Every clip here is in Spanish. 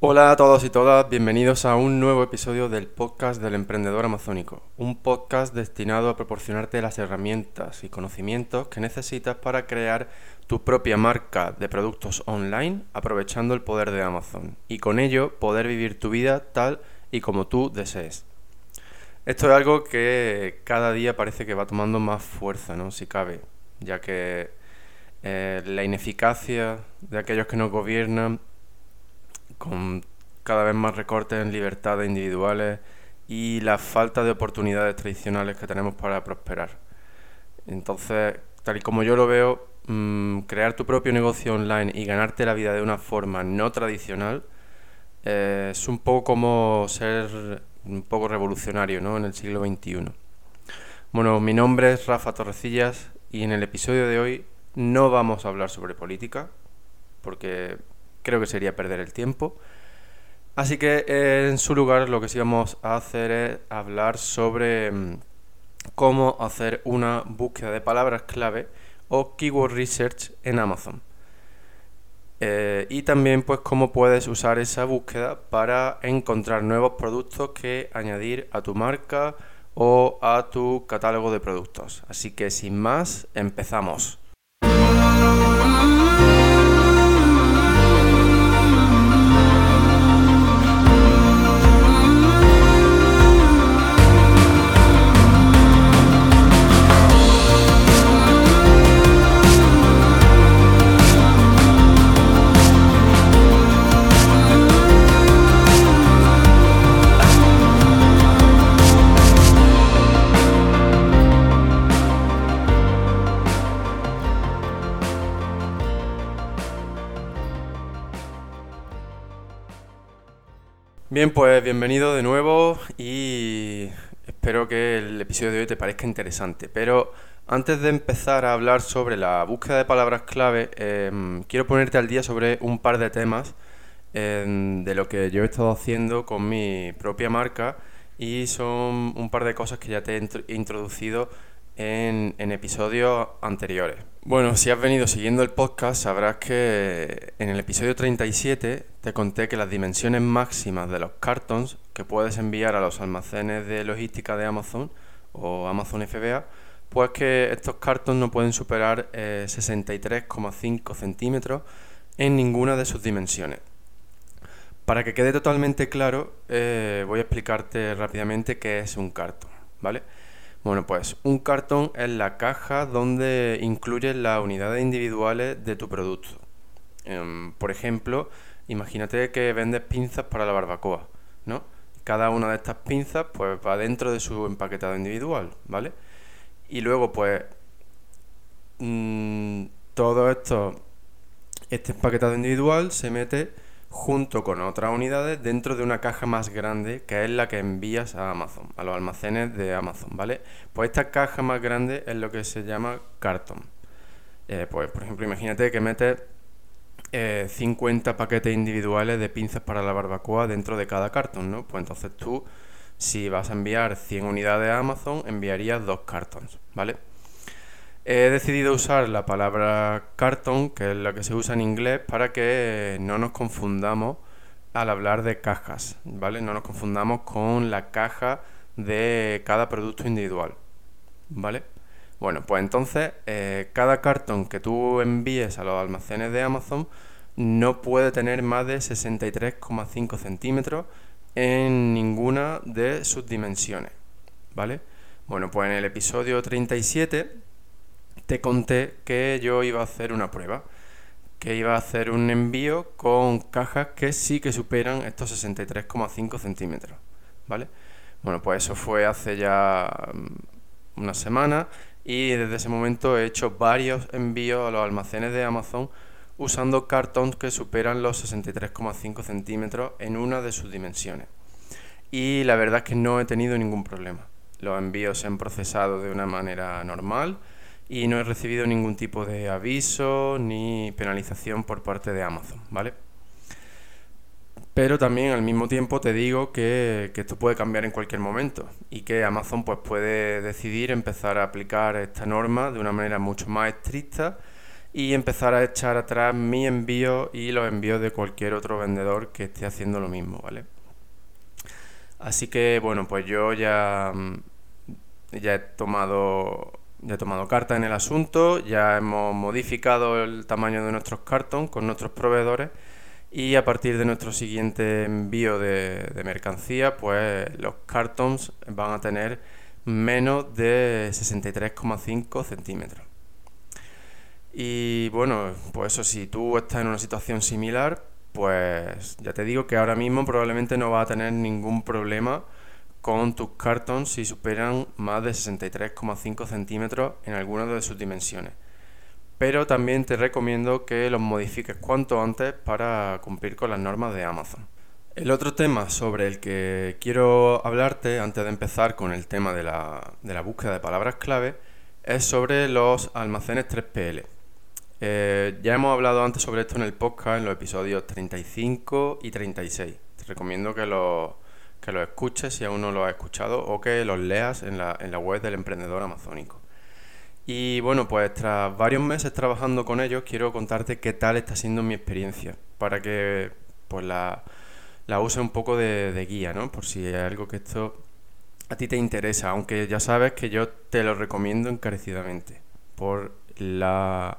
Hola a todos y todas, bienvenidos a un nuevo episodio del podcast del emprendedor amazónico, un podcast destinado a proporcionarte las herramientas y conocimientos que necesitas para crear tu propia marca de productos online aprovechando el poder de Amazon y con ello poder vivir tu vida tal y como tú desees. Esto es algo que cada día parece que va tomando más fuerza, ¿no? Si cabe, ya que eh, la ineficacia de aquellos que nos gobiernan con cada vez más recortes en libertades individuales y la falta de oportunidades tradicionales que tenemos para prosperar. Entonces, tal y como yo lo veo, mm, crear tu propio negocio online y ganarte la vida de una forma no tradicional eh, es un poco como ser un poco revolucionario ¿no? en el siglo XXI. Bueno, mi nombre es Rafa Torrecillas y en el episodio de hoy no vamos a hablar sobre política, porque creo que sería perder el tiempo. Así que eh, en su lugar lo que sí vamos a hacer es hablar sobre mm, cómo hacer una búsqueda de palabras clave o keyword research en Amazon. Eh, y también pues cómo puedes usar esa búsqueda para encontrar nuevos productos que añadir a tu marca o a tu catálogo de productos. Así que sin más, empezamos. Bien, pues bienvenido de nuevo y espero que el episodio de hoy te parezca interesante. Pero antes de empezar a hablar sobre la búsqueda de palabras clave, em, quiero ponerte al día sobre un par de temas em, de lo que yo he estado haciendo con mi propia marca y son un par de cosas que ya te he introducido en, episodios anteriores. Bueno, si has venido siguiendo el podcast, sabrás que en el episodio 37 te conté que las dimensiones máximas de los cartons que puedes enviar a los almacenes de logística de Amazon o Amazon FBA, pues que estos cartons no pueden superar 63,5 eh, centímetros en ninguna de sus dimensiones. Para que quede totalmente claro, eh, voy a explicarte rápidamente qué es un cartón, ¿vale? Bueno, pues un cartón es la caja donde incluyes las unidades individuales de tu producto. Em, por ejemplo, imagínate que vendes pinzas para la barbacoa, ¿no? Cada una de estas pinzas pues va dentro de su empaquetado individual, ¿vale? Y luego pues mm, todo esto, este empaquetado individual se mete junto con otras unidades dentro de una caja más grande que es la que envías a Amazon, a los almacenes de Amazon, ¿vale? Pues esta caja más grande es lo que se llama cartón. Eh, pues, por ejemplo, imagínate que metes 50 eh, paquetes individuales de pinzas para la barbacoa dentro de cada cartón, ¿no? Pues entonces tú, si vas a enviar 100 unidades a Amazon, enviarías dos cartones, ¿vale? He decidido usar la palabra carton, que es la que se usa en inglés, para que no nos confundamos al hablar de cajas, ¿vale? No nos confundamos con la caja de cada producto individual, ¿vale? Bueno, pues entonces eh, cada cartón que tú envíes a los almacenes de Amazon no puede tener más de 63,5 centímetros en ninguna de sus dimensiones, ¿vale? Bueno, pues en el episodio 37 te conté que yo iba a hacer una prueba, que iba a hacer un envío con cajas que sí que superan estos 63,5 centímetros, ¿vale? Bueno, pues eso fue hace ya mm, una semana y desde ese momento he hecho varios envíos a los almacenes de Amazon usando cartons que superan los 63,5 centímetros en una de sus dimensiones. Y la verdad es que no he tenido ningún problema. Los envíos se han procesado de una manera normal y no he recibido ningún tipo de aviso ni penalización por parte de Amazon, ¿vale? Pero también al mismo tiempo te digo que, esto puede cambiar en cualquier momento y que Amazon pues, puede decidir empezar a aplicar esta norma de una manera mucho más estricta y empezar a echar atrás mi envío y los envíos de cualquier otro vendedor que esté haciendo lo mismo, ¿vale? Así que bueno, pues yo ya, ya he tomado ya he tomado carta en el asunto, ya hemos modificado el tamaño de nuestros cartons con nuestros proveedores y a partir de nuestro siguiente envío de, de mercancía, pues los cartons van a tener menos de 63,5 centímetros. Y bueno, pues eso, si tú estás en una situación similar, pues ya te digo que ahora mismo probablemente no vas a tener ningún problema con tus cartons si superan más de 63,5 centímetros en alguna de sus dimensiones. Pero también te recomiendo que los modifiques cuanto antes para cumplir con las normas de Amazon. El otro tema sobre el que quiero hablarte antes de empezar con el tema de la, de la búsqueda de palabras clave es sobre los almacenes 3PL. Eh, ya hemos hablado antes sobre esto en el podcast, en los episodios 35 y 36. Te recomiendo que los que lo escuches si aún no lo has escuchado o que los leas en la, en la web del emprendedor amazónico. Y bueno, pues tras varios meses trabajando con ellos, quiero contarte qué tal está siendo mi experiencia, para que pues la, la use un poco de, de guía, ¿no? Por si hay algo que esto a ti te interesa, aunque ya sabes que yo te lo recomiendo encarecidamente, por la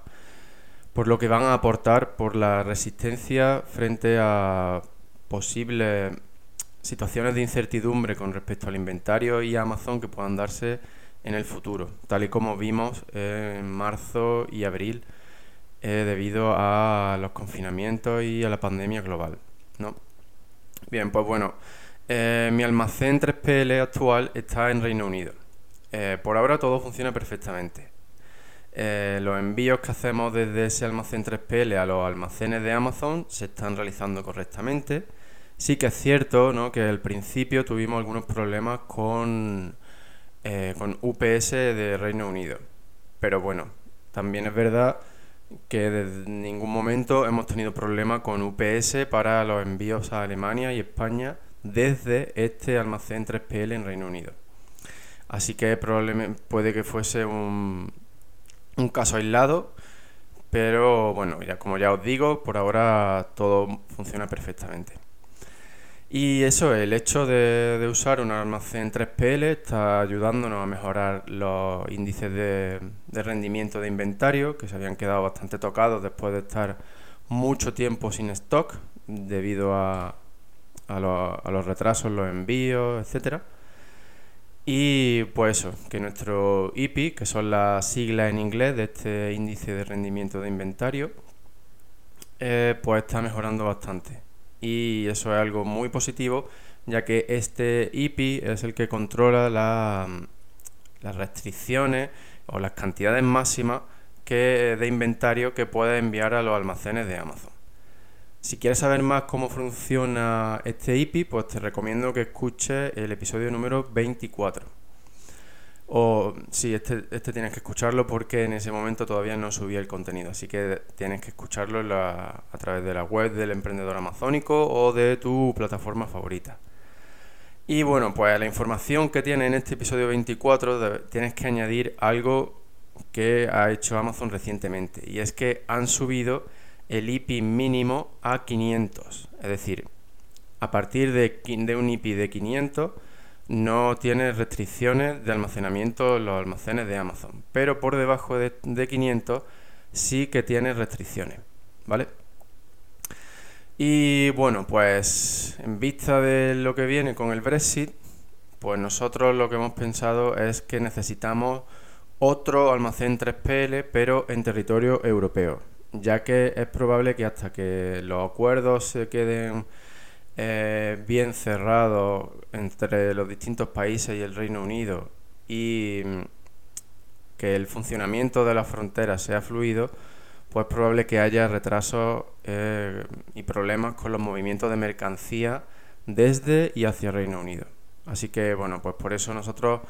por lo que van a aportar, por la resistencia frente a posibles situaciones de incertidumbre con respecto al inventario y Amazon que puedan darse en el futuro, tal y como vimos en marzo y abril eh, debido a los confinamientos y a la pandemia global. ¿no? Bien, pues bueno, eh, mi almacén 3PL actual está en Reino Unido. Eh, por ahora todo funciona perfectamente. Los envíos que hacemos desde ese almacén 3PL a los almacenes de Amazon se están realizando correctamente. Sí que es cierto ¿no? que al principio tuvimos algunos problemas con, eh, con UPS de Reino Unido. Pero bueno, también es verdad que desde ningún momento hemos tenido problemas con UPS para los envíos a Alemania y España desde este almacén 3PL en Reino Unido. Así que probablemente puede que fuese un, un caso aislado, pero bueno, ya como ya os digo, por ahora todo funciona perfectamente. Y eso, el hecho de, usar un almacén 3PL está ayudándonos a mejorar los índices de, rendimiento de inventario, que se habían quedado bastante tocados después de estar mucho tiempo sin stock, debido a, a, los retrasos, los envíos, etcétera. Y pues eso, que nuestro IPI, que son las siglas en inglés de este índice de rendimiento de inventario, eh, pues está mejorando bastante. Y eso es algo muy positivo, ya que este IPI es el que controla las restricciones o las cantidades máximas que, de inventario que puede enviar a los almacenes de Amazon. Si quieres saber más cómo funciona este IPI, pues te recomiendo que escuches el episodio número 24. O sí, este, este tienes que escucharlo porque en ese momento todavía no subía el contenido, así que tienes que escucharlo a través de la web del emprendedor amazónico o de tu plataforma favorita. Y bueno, pues la información que tiene en este episodio 24 tienes que añadir algo que ha hecho Amazon recientemente y es que han subido el IPI mínimo a 500. Es decir, a partir de, un IPI de 500 no tiene restricciones de almacenamiento en los almacenes de Amazon. Pero por debajo de, 500 sí que tiene restricciones. ¿Vale? Y bueno, pues en vista de lo que viene con el Brexit, pues nosotros lo que hemos pensado es que necesitamos otro almacén 3PL, pero en territorio europeo ya que es probable que hasta que los acuerdos se queden eh, bien cerrados entre los distintos países y el Reino Unido y mm, que el funcionamiento de las fronteras sea fluido, pues es probable que haya retrasos eh, y problemas con los movimientos de mercancía desde y hacia el Reino Unido. Así que bueno, pues por eso nosotros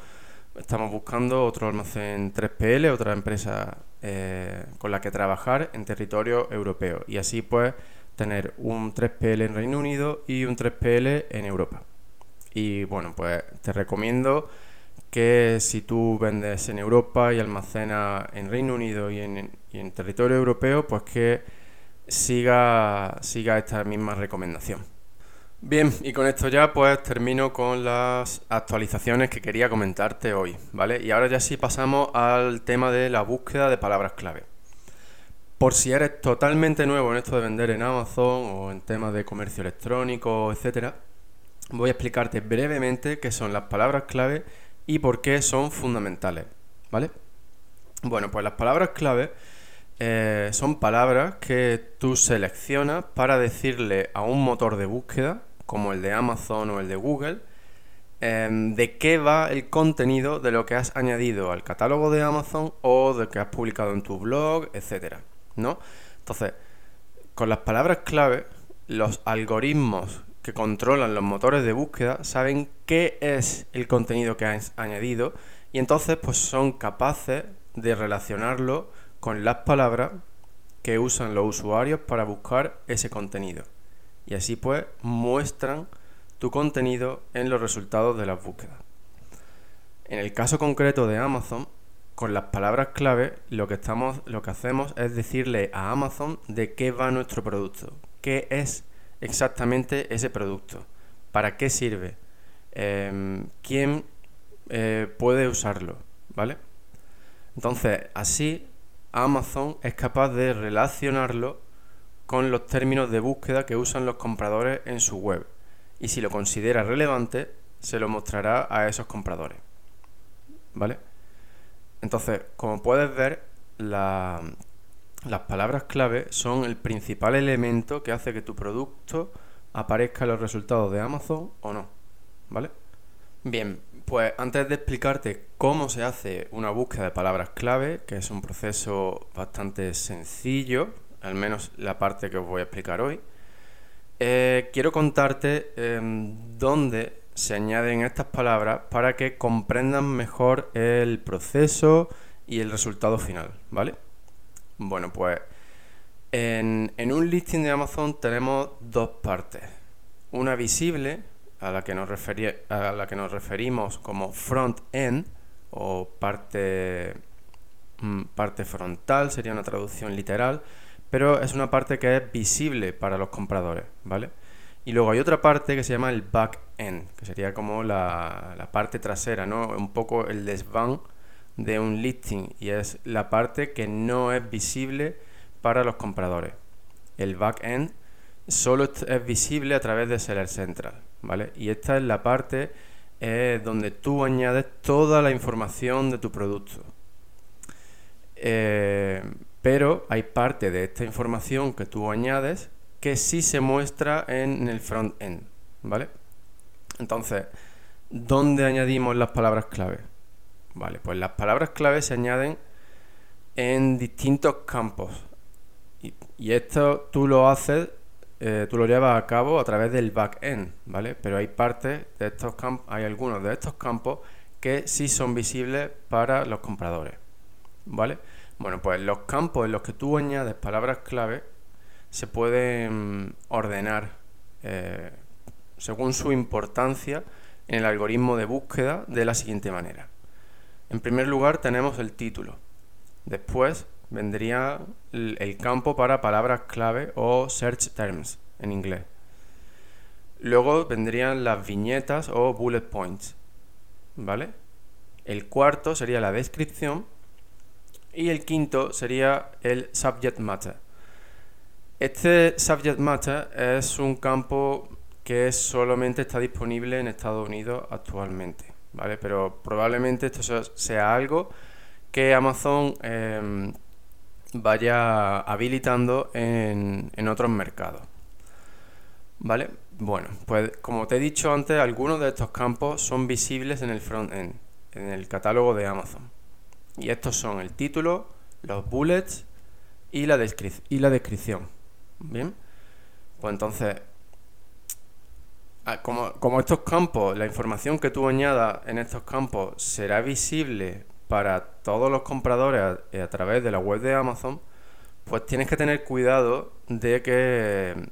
estamos buscando otro almacén 3PL, otra empresa eh, con la que trabajar en territorio europeo y así pues tener un 3PL en Reino Unido y un 3PL en Europa. Y bueno, pues te recomiendo que si tú vendes en Europa y almacenas en Reino Unido y en, territorio europeo, pues que siga, siga esta misma recomendación. Bien, y con esto ya pues termino con las actualizaciones que quería comentarte hoy, ¿vale? Y ahora ya sí pasamos al tema de la búsqueda de palabras clave. Por si eres totalmente nuevo en esto de vender en Amazon o en temas de comercio electrónico, etcétera, voy a explicarte brevemente qué son las palabras clave y por qué son fundamentales, ¿vale? Bueno, pues las palabras clave eh, son palabras que tú seleccionas para decirle a un motor de búsqueda, como el de Amazon o el de Google, em, de qué va el contenido de lo que has añadido al catálogo de Amazon o de que has publicado en tu blog, etcétera, ¿no? Entonces, con las palabras clave, los algoritmos que controlan los motores de búsqueda saben qué es el contenido que has añadido y entonces pues son capaces de relacionarlo con las palabras que usan los usuarios para buscar ese contenido. Y así pues muestran tu contenido en los resultados de las búsquedas. En el caso concreto de Amazon, con las palabras clave lo que estamos lo que hacemos es decirle a Amazon de qué va nuestro producto, qué es exactamente ese producto, para qué sirve, em, quién eh, puede usarlo, ¿vale? Entonces, así Amazon es capaz de relacionarlo con los términos de búsqueda que usan los compradores en su web y si lo considera relevante, se lo mostrará a esos compradores. ¿Vale? Entonces, como puedes ver, la, las palabras clave son el principal elemento que hace que tu producto aparezca en los resultados de Amazon o no. ¿Vale? Bien, pues antes de explicarte cómo se hace una búsqueda de palabras clave, que es un proceso bastante sencillo, al menos la parte que os voy a explicar hoy, eh, quiero contarte em, dónde se añaden estas palabras para que comprendan mejor el proceso y el resultado final, ¿vale? Bueno, pues en, un listing de Amazon tenemos dos partes. Una visible, a la que nos, a la que nos referimos como front-end, o parte, mm, parte frontal, sería una traducción literal, pero es una parte que es visible para los compradores, ¿vale? Y luego hay otra parte que se llama el back-end, que sería como la, la parte trasera, ¿no? Un poco el desván de un listing y es la parte que no es visible para los compradores. El backend solo es visible a través de Seller Central, ¿vale? Y esta es la parte eh, donde tú añades toda la información de tu producto. Eh, pero hay parte de esta información que tú añades que sí se muestra en el front-end, ¿vale? Entonces, ¿dónde añadimos las palabras clave? Vale, pues las palabras clave se añaden en distintos campos. Y, esto tú lo haces, eh, tú lo llevas a cabo a través del backend, ¿vale? Pero hay partes de estos campos, hay algunos de estos campos que sí son visibles para los compradores, ¿vale? Bueno, pues los campos en los que tú añades palabras clave se pueden ordenar eh, según su importancia en el algoritmo de búsqueda de la siguiente manera. En primer lugar tenemos el título. Después vendría el campo para palabras clave o search terms en inglés. Luego vendrían las viñetas o bullet points. ¿Vale? El cuarto sería la descripción. Y el quinto sería el subject matter. Este subject matter es un campo que solamente está disponible en Estados Unidos actualmente. ¿vale? Pero probablemente esto sea algo que Amazon em, vaya habilitando en, otros mercados. ¿Vale? Bueno, pues como te he dicho antes, algunos de estos campos son visibles en el front-end, en el catálogo de Amazon. Y estos son el título, los bullets y la descripción. Bien, pues entonces Ah, como, estos campos, la información que tú añadas en estos campos será visible para todos los compradores a, a, través de la web de Amazon, pues tienes que tener cuidado de que,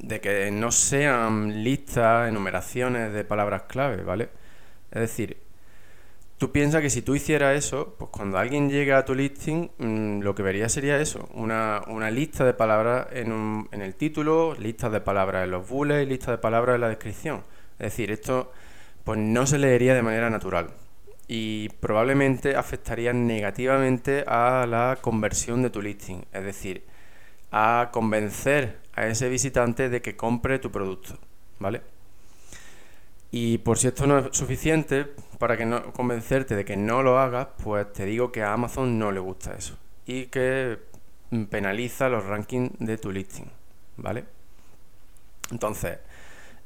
de que no sean listas, enumeraciones de palabras clave, ¿vale? Es decir, Tú piensas que si tú hicieras eso, pues cuando alguien llega a tu listing, mm, lo que vería sería eso, una, lista de palabras en, en el título, listas de palabras en los bullets listas de palabras en la descripción. Es decir, esto pues no se leería de manera natural y probablemente afectaría negativamente a la conversión de tu listing, es decir, a convencer a ese visitante de que compre tu producto, ¿vale? Y por si esto no es suficiente para que no convencerte de que no lo hagas, pues te digo que a Amazon no le gusta eso y que penaliza los rankings de tu listing, ¿vale? Entonces,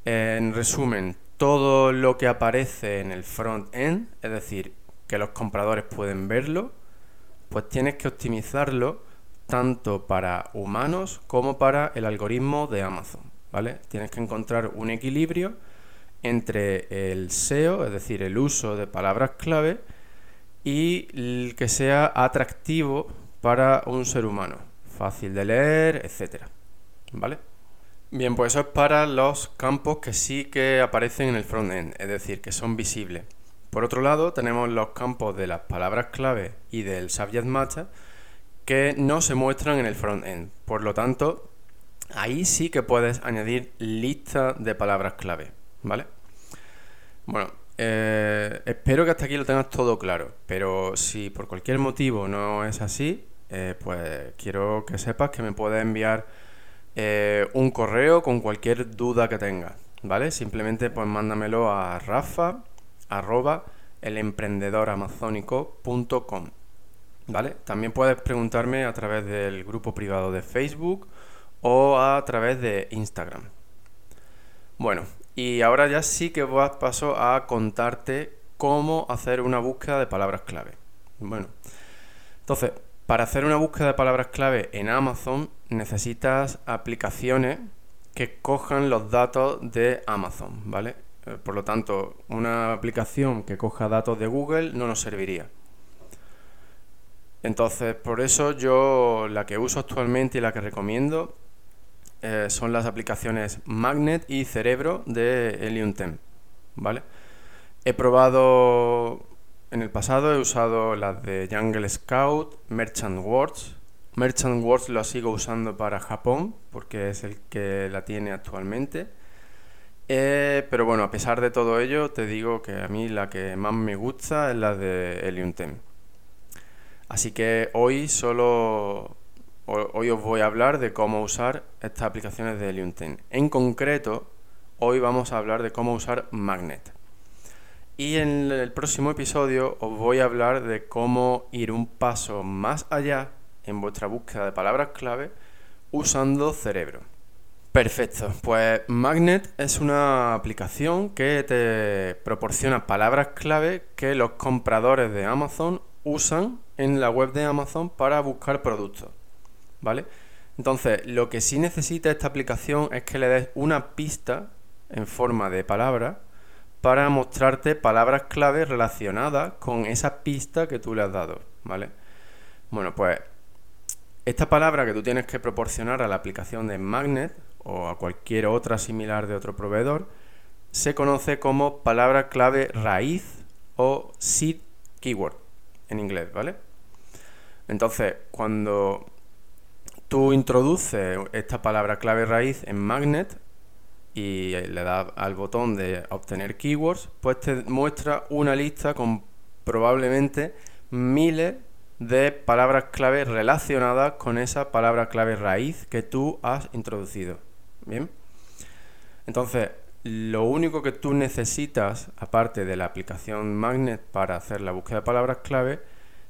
en resumen, todo lo que aparece en el front-end, es decir, que los compradores pueden verlo, pues tienes que optimizarlo tanto para humanos como para el algoritmo de Amazon, ¿vale? Tienes que encontrar un equilibrio entre el SEO, es decir, el uso de palabras clave, y que sea atractivo para un ser humano, fácil de leer, etcétera, ¿vale? Bien, pues eso es para los campos que sí que aparecen en el frontend, es decir, que son visibles. Por otro lado, tenemos los campos de las palabras clave y del subject matter que no se muestran en el frontend. Por lo tanto, ahí sí que puedes añadir lista de palabras clave, ¿vale? Bueno, eh, espero que hasta aquí lo tengas todo claro, pero si por cualquier motivo no es así, eh, pues quiero que sepas que me puedes enviar eh, un correo con cualquier duda que tengas, ¿vale? Simplemente pues mándamelo a rafa arroba elemprendedoramazónico.com, ¿vale? También puedes preguntarme a través del grupo privado de Facebook o a través de Instagram. Bueno, y ahora ya sí que paso a contarte cómo hacer una búsqueda de palabras clave. Bueno, entonces, para hacer una búsqueda de palabras clave en Amazon necesitas aplicaciones que cojan los datos de Amazon, ¿vale? Eh, por lo tanto, una aplicación que coja datos de Google no nos serviría. Entonces, por eso yo la que uso actualmente y la que recomiendo eh, son las aplicaciones Magnet y Cerebro de Helium ¿vale? He probado en el pasado he usado las de Jungle Scout, Merchant Words. Merchant Words lo sigo usando para Japón porque es el que la tiene actualmente. Eh, pero bueno, a pesar de todo ello, te digo que a mí la que más me gusta es la de Helium Así que hoy solo hoy os voy a hablar de cómo usar estas aplicaciones de Helium En concreto, hoy vamos a hablar de cómo usar Magnet. Y en el próximo episodio os voy a hablar de cómo ir un paso más allá en vuestra búsqueda de palabras clave usando cerebro. Perfecto, pues Magnet es una aplicación que te proporciona palabras clave que los compradores de Amazon usan en la web de Amazon para buscar productos. ¿Vale? Entonces, lo que sí necesita esta aplicación es que le des una pista en forma de palabra para mostrarte palabras clave relacionadas con esa pista que tú le has dado, ¿vale? Bueno, pues esta palabra que tú tienes que proporcionar a la aplicación de Magnet o a cualquier otra similar de otro proveedor se conoce como palabra clave raíz o seed keyword en inglés, ¿vale? Entonces, cuando tú introduces esta palabra clave raíz en Magnet, y le das al botón de obtener keywords, pues te muestra una lista con probablemente miles de palabras clave relacionadas con esa palabra clave raíz que tú has introducido. Bien. Entonces, lo único que tú necesitas, aparte de la aplicación Magnet para hacer la búsqueda de palabras clave,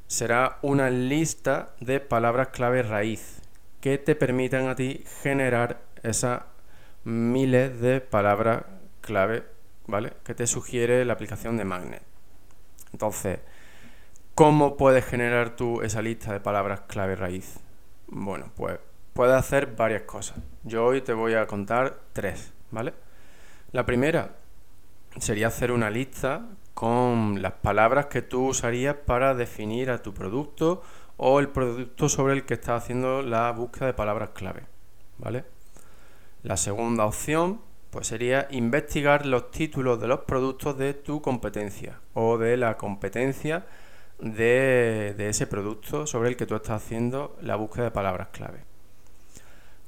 será una lista de palabras clave raíz que te permitan a ti generar esa miles de palabras clave, ¿vale? Que te sugiere la aplicación de Magnet. Entonces, ¿cómo puedes generar tú esa lista de palabras clave raíz? Bueno, pues puedes hacer varias cosas. Yo hoy te voy a contar tres, ¿vale? La primera sería hacer una lista con las palabras que tú usarías para definir a tu producto o el producto sobre el que estás haciendo la búsqueda de palabras clave, ¿vale? La segunda opción Pues sería investigar los títulos de los productos de tu competencia o de la competencia de, de ese producto sobre el que tú estás haciendo la búsqueda de palabras clave.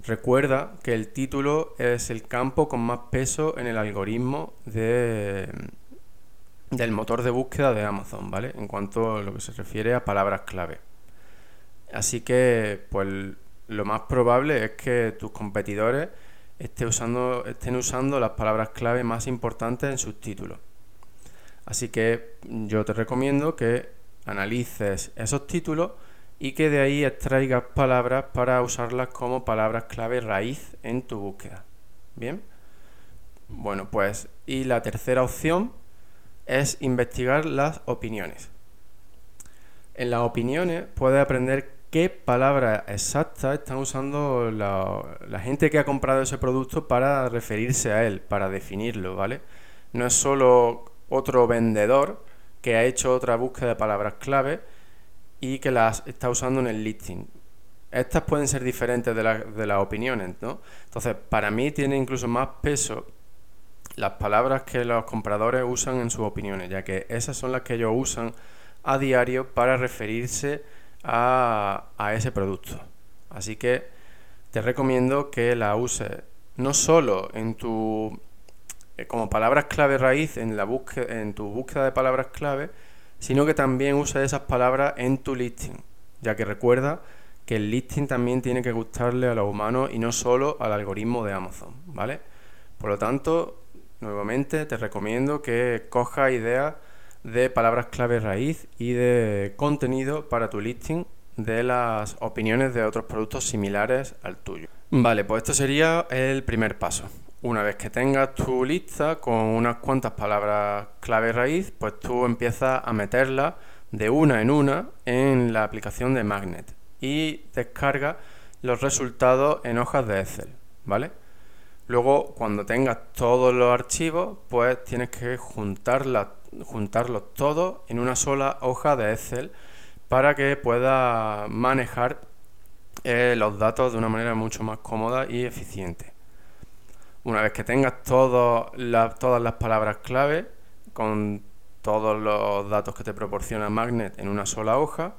Recuerda que el título es el campo con más peso en el algoritmo de, del motor de búsqueda de Amazon, ¿vale? En cuanto a lo que se refiere a palabras clave. Así que, pues lo más probable es que tus competidores estén usando, las palabras clave más importantes en sus títulos. Así que yo te recomiendo que analices esos títulos y que de ahí extraigas palabras para usarlas como palabras clave raíz en tu búsqueda. Bien. Bueno, pues y la tercera opción es investigar las opiniones. En las opiniones puedes aprender qué palabras exactas están usando la, gente que ha comprado ese producto para referirse a él, para definirlo, ¿vale? No es solo otro vendedor que ha hecho otra búsqueda de palabras clave y que las está usando en el listing. Estas pueden ser diferentes de, de las opiniones, ¿no? Entonces, para mí tiene incluso más peso las palabras que los compradores usan en sus opiniones, ya que esas son las que ellos usan a diario para referirse a, ese producto. Así que te recomiendo que la uses no solo en tu eh, como palabras clave raíz en la búsqueda, en tu búsqueda de palabras clave, sino que también uses esas palabras en tu listing, ya que recuerda que el listing también tiene que gustarle a los humanos y no solo al algoritmo de Amazon, ¿vale? Por lo tanto, nuevamente te recomiendo que cojas ideas de palabras clave raíz y de contenido para tu listing de las opiniones de otros productos similares al tuyo. Vale, pues esto sería el primer paso. Una vez que tengas tu lista con unas cuantas palabras clave raíz, pues tú empiezas a meterlas de una en una en la aplicación de Magnet y descarga los resultados en hojas de Excel, ¿vale? Luego, cuando tengas todos los archivos, pues tienes que juntarlas juntarlos todos en una sola hoja de Excel para que pueda manejar eh, los datos de una manera mucho más cómoda y eficiente. Una vez que tengas todas las palabras clave con todos los datos que te proporciona Magnet en una sola hoja,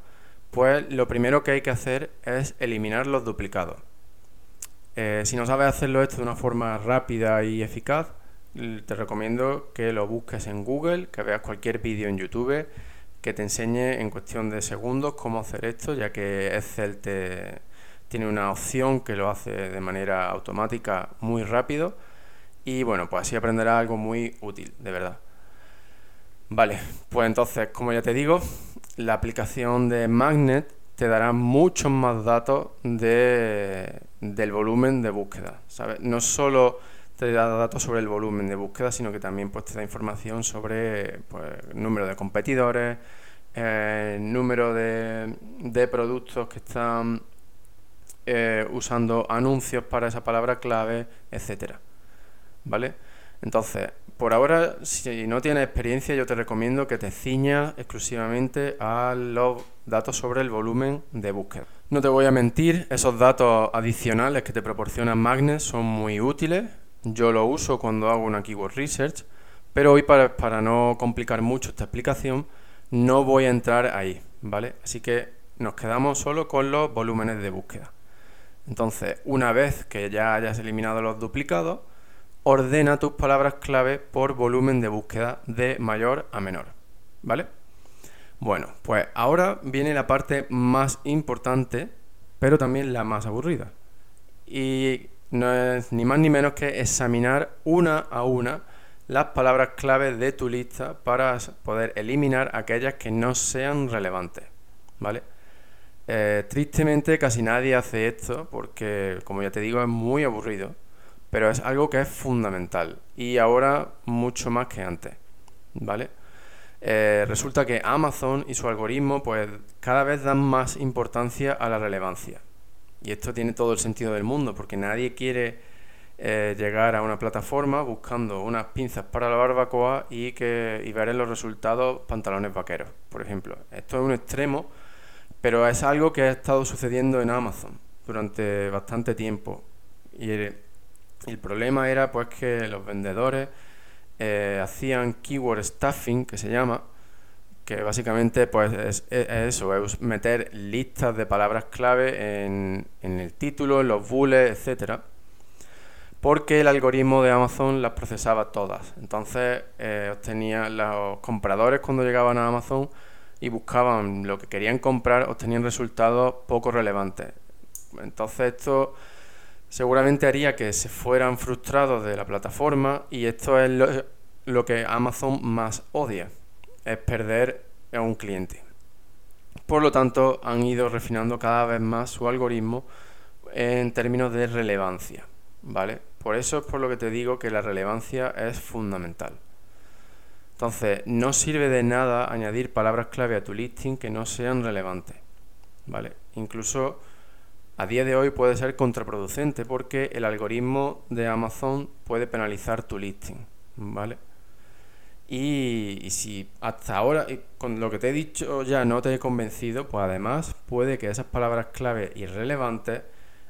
pues lo primero que hay que hacer es eliminar los duplicados. Eh, si no sabes hacerlo esto de una forma rápida y eficaz, te recomiendo que lo busques en Google, que veas cualquier vídeo en YouTube que te enseñe en cuestión de segundos cómo hacer esto, ya que Excel te, tiene una opción que lo hace de manera automática muy rápido y bueno, pues así aprenderás algo muy útil, de verdad. Vale, pues entonces, como ya te digo, la aplicación de Magnet te dará muchos más datos de, del volumen de búsqueda, ¿sabes? No solo te da datos sobre el volumen de búsqueda, sino que también pues, te da información sobre pues, número de competidores, eh, número de, productos que están eh, usando anuncios para esa palabra clave, etcétera. ¿Vale? Entonces, por ahora, si no tienes experiencia, yo te recomiendo que te ciñas exclusivamente a los datos sobre el volumen de búsqueda. No te voy a mentir, esos datos adicionales que te proporciona Magnet son muy útiles yo lo uso cuando hago una keyword research, pero hoy para, no complicar mucho esta explicación, no voy a entrar ahí, ¿vale? Así que nos quedamos solo con los volúmenes de búsqueda. Entonces, una vez que ya hayas eliminado los duplicados, ordena tus palabras clave por volumen de búsqueda de mayor a menor, ¿vale? Bueno, pues ahora viene la parte más importante, pero también la más aburrida. Y no es ni más ni menos que examinar una a una las palabras clave de tu lista para poder eliminar aquellas que no sean relevantes. ¿Vale? Eh, tristemente casi nadie hace esto porque, como ya te digo, es muy aburrido, pero es algo que es fundamental y ahora mucho más que antes. ¿Vale? Eh, resulta que Amazon y su algoritmo pues cada vez dan más importancia a la relevancia. Y esto tiene todo el sentido del mundo, porque nadie quiere eh, llegar a una plataforma buscando unas pinzas para la barbacoa y, que, y ver en los resultados pantalones vaqueros, por ejemplo. Esto es un extremo, pero es algo que ha estado sucediendo en Amazon durante bastante tiempo. Y el problema era pues que los vendedores eh, hacían keyword stuffing, que se llama, que básicamente pues es, eso, es meter listas de palabras clave en, el título, en los bullets, etcétera, porque el algoritmo de Amazon las procesaba todas. Entonces eh, obtenía los compradores cuando llegaban a Amazon y buscaban lo que querían comprar, obtenían resultados poco relevantes. Entonces esto seguramente haría que se fueran frustrados de la plataforma y esto es lo, que Amazon más odia, es perder a un cliente. Por lo tanto, han ido refinando cada vez más su algoritmo en términos de relevancia, ¿vale? Por eso es por lo que te digo que la relevancia es fundamental. Entonces, no sirve de nada añadir palabras clave a tu listing que no sean relevantes, ¿vale? Incluso a día de hoy puede ser contraproducente porque el algoritmo de Amazon puede penalizar tu listing, ¿vale? Y, si hasta ahora, con lo que te he dicho ya no te he convencido, pues además puede que esas palabras clave irrelevantes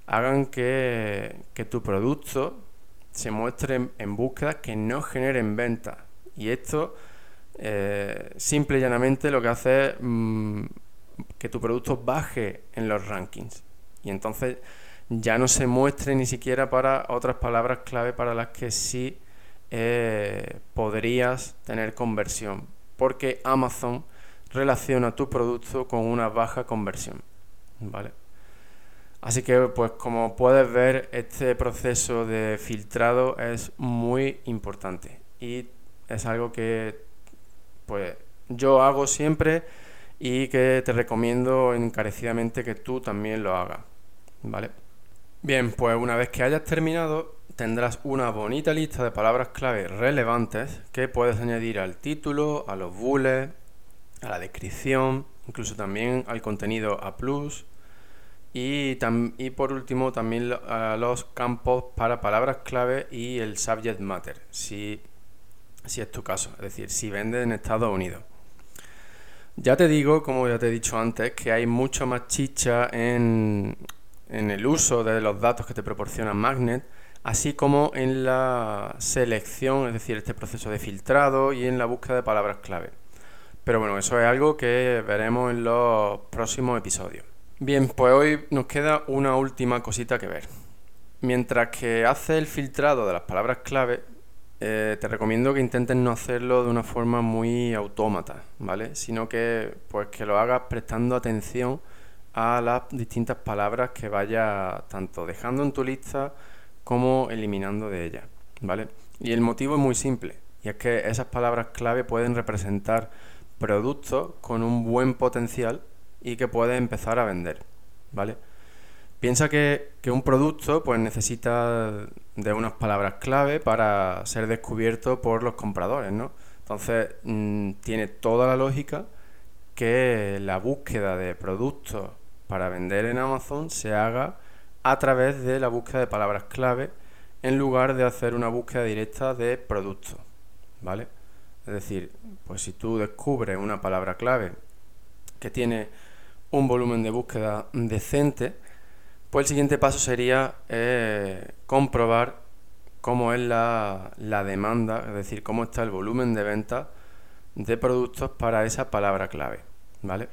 hagan que, tu producto se muestre en, búsquedas que no generen ventas. Y esto, eh, simple y llanamente, lo que hace es mm, que tu producto baje en los rankings y entonces ya no se muestre ni siquiera para otras palabras clave para las que sí eh, podrías tener conversión, porque Amazon relaciona tu producto con una baja conversión, ¿vale? Así que, pues como puedes ver, este proceso de filtrado es muy importante y es algo que, pues, yo hago siempre y que te recomiendo encarecidamente que tú también lo hagas. ¿Vale? Bien, pues una vez que hayas terminado, tendrás una bonita lista de palabras clave relevantes que puedes añadir al título, a los bullets, a la descripción, incluso también al contenido A y, y por último también a los campos para palabras clave y el subject matter, si, si es tu caso, es decir, si vendes en Estados Unidos. Ya te digo, como ya te he dicho antes, que hay mucho más chicha en, en el uso de los datos que te proporciona Magnet, así como en la selección, es decir, este proceso de filtrado y en la búsqueda de palabras clave. Pero bueno, eso es algo que veremos en los próximos episodios. Bien, pues hoy nos queda una última cosita que ver. Mientras que haces el filtrado de las palabras clave, eh, te recomiendo que intentes no hacerlo de una forma muy autómata, ¿vale? Sino que, pues, que lo hagas prestando atención a las distintas palabras que vaya tanto dejando en tu lista como eliminando de ella, ¿vale? Y el motivo es muy simple, y es que esas palabras clave pueden representar productos con un buen potencial y que puedes empezar a vender, ¿vale? Piensa que, un producto pues necesita de unas palabras clave para ser descubierto por los compradores, ¿no? Entonces mm, tiene toda la lógica que la búsqueda de productos para vender en Amazon se haga a través de la búsqueda de palabras clave en lugar de hacer una búsqueda directa de productos, ¿vale? Es decir, pues si tú descubres una palabra clave que tiene un volumen de búsqueda decente, pues el siguiente paso sería eh, comprobar cómo es la, la, demanda, es decir, cómo está el volumen de venta de productos para esa palabra clave, ¿vale?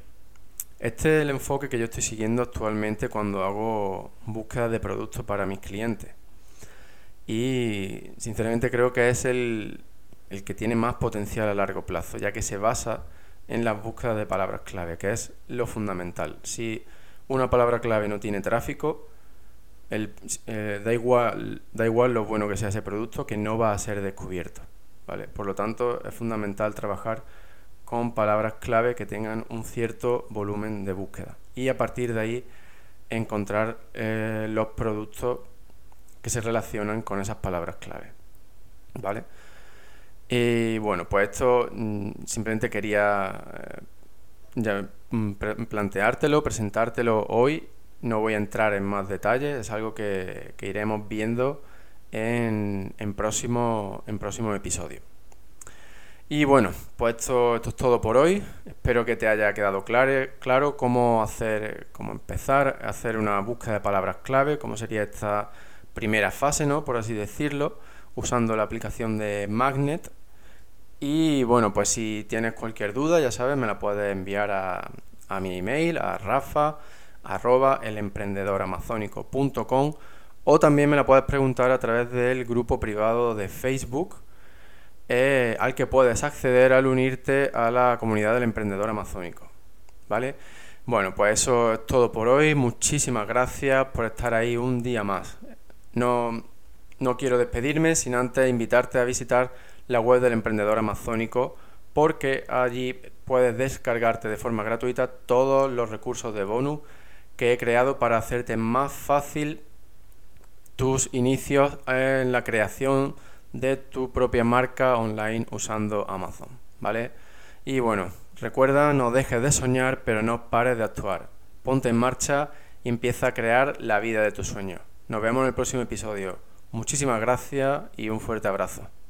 Este es el enfoque que yo estoy siguiendo actualmente cuando hago búsqueda de productos para mis clientes. Y sinceramente creo que es el, que tiene más potencial a largo plazo, ya que se basa en la búsqueda de palabras clave, que es lo fundamental. Si una palabra clave no tiene tráfico, eh, da, igual, da igual lo bueno que sea ese producto, que no va a ser descubierto. ¿vale? Por lo tanto, es fundamental trabajar con palabras clave que tengan un cierto volumen de búsqueda. Y a partir de ahí encontrar eh, los productos que se relacionan con esas palabras clave. ¿Vale? Y bueno, pues esto mm, simplemente quería eh, mm, planteártelo, presentártelo hoy. No voy a entrar en más detalles, es algo que, iremos viendo en, en próximo, en próximo episodio. Y bueno, pues esto, es todo por hoy. Espero que te haya quedado claro, claro cómo hacer, cómo empezar a hacer una búsqueda de palabras clave, cómo sería esta primera fase, ¿no? Por así decirlo, usando la aplicación de Magnet. Y bueno, pues si tienes cualquier duda, ya sabes, me la puedes enviar a, a mi email, a rafa arroba elemprendedoramazónico.com o también me la puedes preguntar a través del grupo privado de Facebook eh, al que puedes acceder al unirte a la comunidad del emprendedor amazónico. ¿Vale? Bueno, pues eso es todo por hoy. Muchísimas gracias por estar ahí un día más. No, no quiero despedirme sin antes invitarte a visitar la web del emprendedor amazónico porque allí puedes descargarte de forma gratuita todos los recursos de bonus que he creado para hacerte más fácil tus inicios en la creación de tu propia marca online usando Amazon, ¿vale? Y bueno, recuerda, no dejes de soñar, pero no pares de actuar. Ponte en marcha y empieza a crear la vida de tus sueños. Nos vemos en el próximo episodio. Muchísimas gracias y un fuerte abrazo.